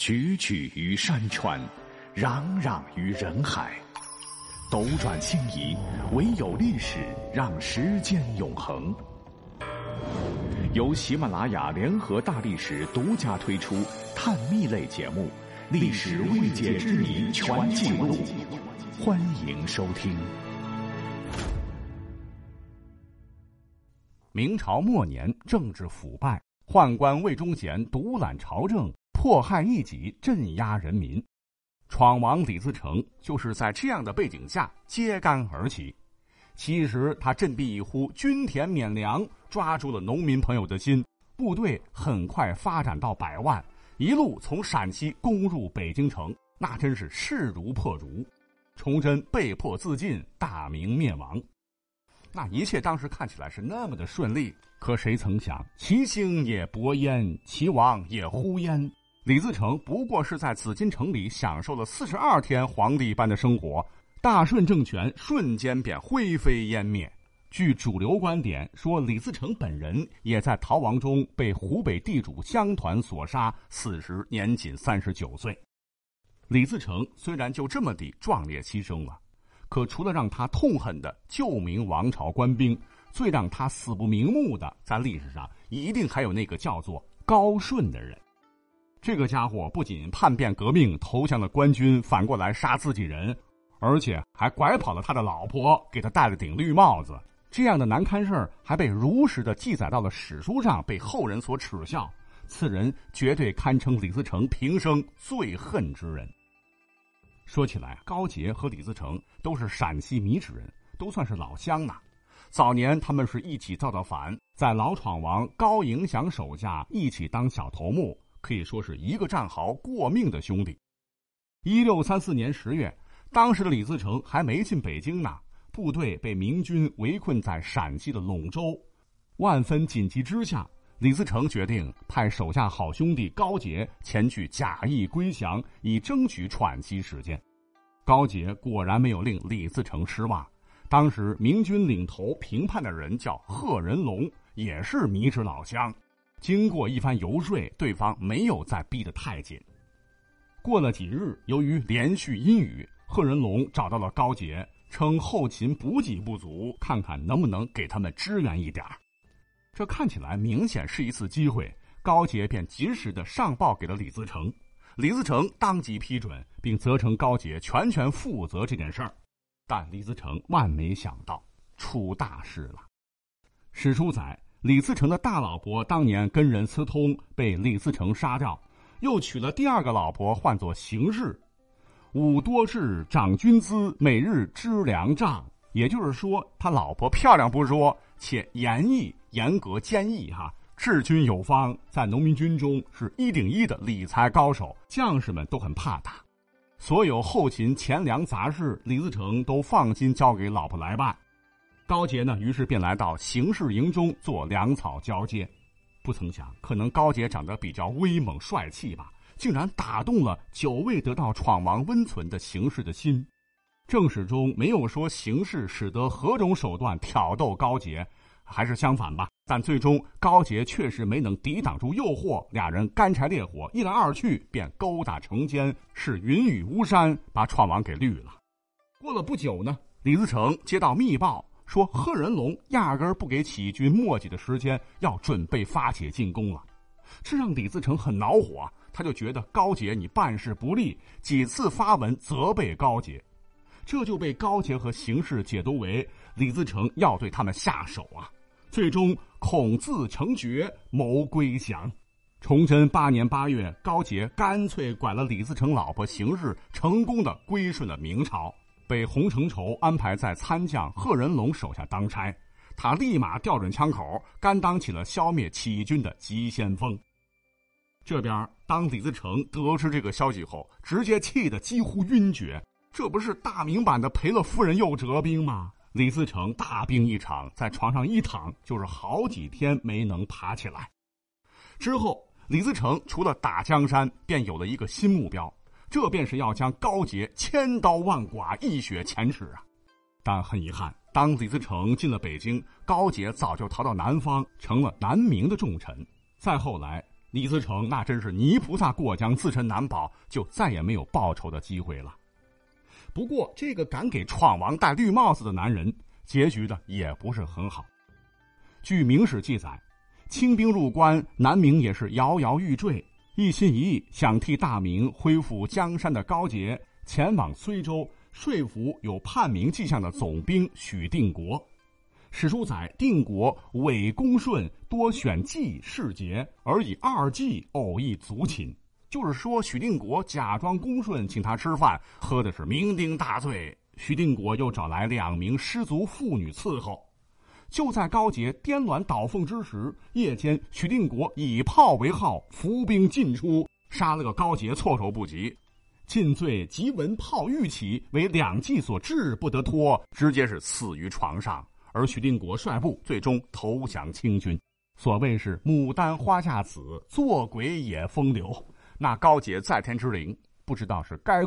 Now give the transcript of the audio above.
踽踽于山川，攘攘于人海，斗转星移，唯有历史让时间永恒。由喜马拉雅联合大历史独家推出探秘类节目《历史未解之谜全记录》，欢迎收听。明朝末年，政治腐败，宦官魏忠贤独揽朝政。迫害异己，镇压人民，闯王李自成就是在这样的背景下揭竿而起。其实他振臂一呼，均田免粮，抓住了农民朋友的心，部队很快发展到百万，一路从陕西攻入北京城，那真是势如破竹。崇祯被迫自尽，大明灭亡。那一切当时看起来是那么的顺利，可谁曾想，其兴也勃焉，其亡也忽焉。李自成不过是在紫禁城里享受了四十二天皇帝般的生活，大顺政权瞬间便灰飞烟灭。据主流观点说，李自成本人也在逃亡中被湖北地主乡团所杀，死时年仅三十九岁。李自成虽然就这么地壮烈牺牲了，可除了让他痛恨的旧明王朝官兵，最让他死不瞑目的，在历史上一定还有那个叫做高顺的人。这个家伙不仅叛变革命投降了官军，反过来杀自己人，而且还拐跑了他的老婆，给他戴了顶绿帽子。这样的难堪事儿还被如实的记载到了史书上，被后人所耻笑。此人绝对堪称李自成平生最恨之人。说起来，高杰和李自成都是陕西米脂人，都算是老乡呐。早年他们是一起造的反，在老闯王高迎祥手下一起当小头目。可以说是一个战壕过命的兄弟。一六三四年十月，当时的李自成还没进北京呢，部队被明军围困在陕西的陇州。万分紧急之下，李自成决定派手下好兄弟高杰前去假意归降，以争取喘息时间。高杰果然没有令李自成失望。当时明军领头平叛的人叫贺人龙，也是迷之老乡。经过一番游说，对方没有再逼得太紧。过了几日，由于连续阴雨，贺人龙找到了高杰，称后勤补给不足，看看能不能给他们支援一点这看起来明显是一次机会，高杰便及时的上报给了李自成。李自成当即批准，并责成高杰全权负责这件事儿。但李自成万没想到，出大事了。史书载。李自成的大老婆当年跟人私通，被李自成杀掉，又娶了第二个老婆，唤作邢氏。武多智，长军资，每日支粮账。也就是说，他老婆漂亮不说，且严毅、严格、坚毅，哈，治军有方，在农民军中是一顶一的理财高手，将士们都很怕他。所有后勤、钱粮杂事，李自成都放心交给老婆来办。高杰呢，于是便来到邢氏营中做粮草交接。不曾想，可能高杰长得比较威猛帅气吧，竟然打动了久未得到闯王温存的邢氏的心。正史中没有说邢氏使得何种手段挑逗高杰，还是相反吧？但最终高杰确实没能抵挡住诱惑，俩人干柴烈火，一来二去便勾搭成奸，是云雨巫山把闯王给绿了。过了不久呢，李自成接到密报。说贺人龙压根儿不给起义军墨迹的时间，要准备发起进攻了，这让李自成很恼火。他就觉得高杰你办事不力，几次发文责备高杰，这就被高杰和形势解读为李自成要对他们下手啊。最终恐自成绝，谋归降。崇祯八年八月，高杰干脆拐了李自成老婆形势，成功的归顺了明朝。被洪承畴安排在参将贺人龙手下当差，他立马调准枪口，甘当起了消灭起义军的急先锋。这边，当李自成得知这个消息后，直接气得几乎晕厥。这不是大明版的赔了夫人又折兵吗？李自成大病一场，在床上一躺就是好几天没能爬起来。之后，李自成除了打江山，便有了一个新目标。这便是要将高杰千刀万剐、一雪前耻啊！但很遗憾，当李自成进了北京，高杰早就逃到南方，成了南明的重臣。再后来，李自成那真是泥菩萨过江，自身难保，就再也没有报仇的机会了。不过，这个敢给闯王戴绿帽子的男人，结局的也不是很好。据《明史》记载，清兵入关，南明也是摇摇欲坠，一心一意想替大明恢复江山的高杰，前往睢州说服有叛明迹象的总兵许定国。史书载，定国伪恭顺，多选计士节，而以二计偶一族寝。就是说，许定国假装恭顺，请他吃饭，喝的是酩酊大醉。许定国又找来两名失足妇女伺候。就在高杰颠鸾倒凤之时，夜间许定国以炮为号，伏兵进出，杀了个高杰措手不及。进醉即闻炮欲起，为两计所制，不得脱，直接是死于床上。而许定国率部最终投降清军。所谓是牡丹花下死，做鬼也风流。那高杰在天之灵，不知道是该